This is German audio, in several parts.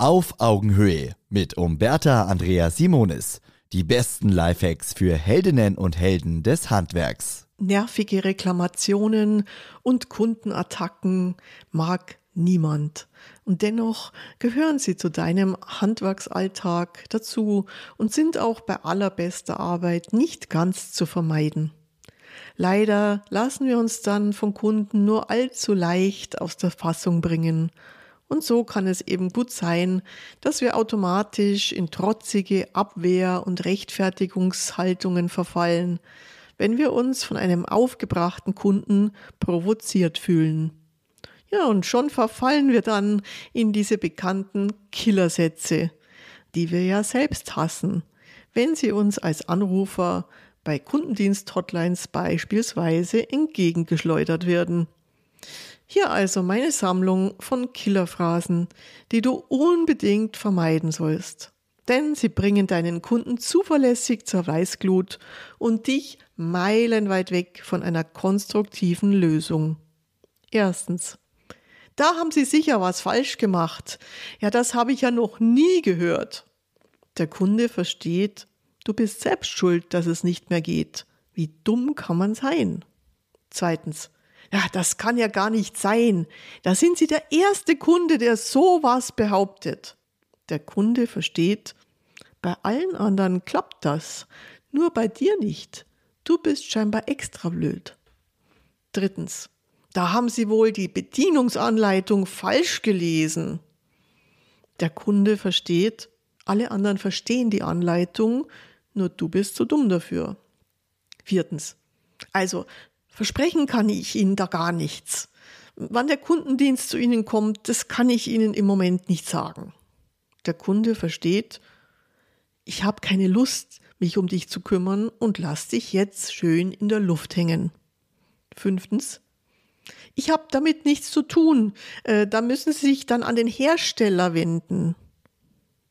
Auf Augenhöhe mit Umberta Andrea Simonis. Die besten Lifehacks für Heldinnen und Helden des Handwerks. Nervige Reklamationen und Kundenattacken mag niemand. Und dennoch gehören sie zu deinem Handwerksalltag dazu und sind auch bei allerbester Arbeit nicht ganz zu vermeiden. Leider lassen wir uns dann von Kunden nur allzu leicht aus der Fassung bringen und so kann es eben gut sein, dass wir automatisch in trotzige Abwehr- und Rechtfertigungshaltungen verfallen, wenn wir uns von einem aufgebrachten Kunden provoziert fühlen. Ja, und schon verfallen wir dann in diese bekannten Killersätze, die wir ja selbst hassen, wenn sie uns als Anrufer bei Kundendienst-Hotlines beispielsweise entgegengeschleudert werden. Hier also meine Sammlung von Killerphrasen, die du unbedingt vermeiden sollst. Denn sie bringen deinen Kunden zuverlässig zur Weißglut und dich meilenweit weg von einer konstruktiven Lösung. Erstens. Da haben Sie sicher was falsch gemacht. Ja, das habe ich ja noch nie gehört. Der Kunde versteht, du bist selbst schuld, dass es nicht mehr geht. Wie dumm kann man sein? Zweitens ja, das kann ja gar nicht sein. Da sind Sie der erste Kunde, der sowas behauptet. Der Kunde versteht, bei allen anderen klappt das, nur bei dir nicht. Du bist scheinbar extra blöd. Drittens, da haben Sie wohl die Bedienungsanleitung falsch gelesen. Der Kunde versteht, alle anderen verstehen die Anleitung, nur du bist zu dumm dafür. Viertens, also Versprechen kann ich Ihnen da gar nichts. Wann der Kundendienst zu Ihnen kommt, das kann ich Ihnen im Moment nicht sagen. Der Kunde versteht, ich habe keine Lust, mich um dich zu kümmern und lass dich jetzt schön in der Luft hängen. Fünftens, ich habe damit nichts zu tun, äh, da müssen Sie sich dann an den Hersteller wenden.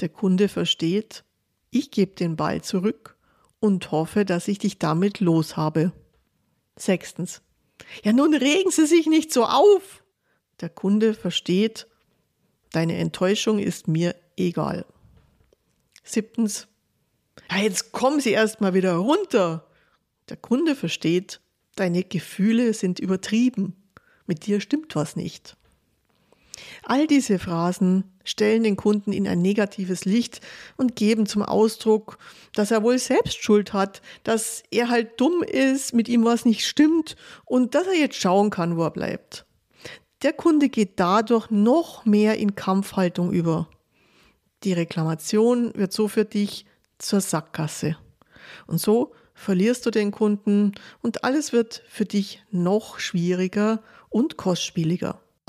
Der Kunde versteht, ich gebe den Ball zurück und hoffe, dass ich dich damit los habe. Sechstens. Ja, nun regen Sie sich nicht so auf. Der Kunde versteht, deine Enttäuschung ist mir egal. Siebtens. Ja, jetzt kommen Sie erst mal wieder runter. Der Kunde versteht, deine Gefühle sind übertrieben. Mit dir stimmt was nicht. All diese Phrasen stellen den Kunden in ein negatives Licht und geben zum Ausdruck, dass er wohl selbst Schuld hat, dass er halt dumm ist, mit ihm was nicht stimmt und dass er jetzt schauen kann, wo er bleibt. Der Kunde geht dadurch noch mehr in Kampfhaltung über. Die Reklamation wird so für dich zur Sackgasse. Und so verlierst du den Kunden und alles wird für dich noch schwieriger und kostspieliger.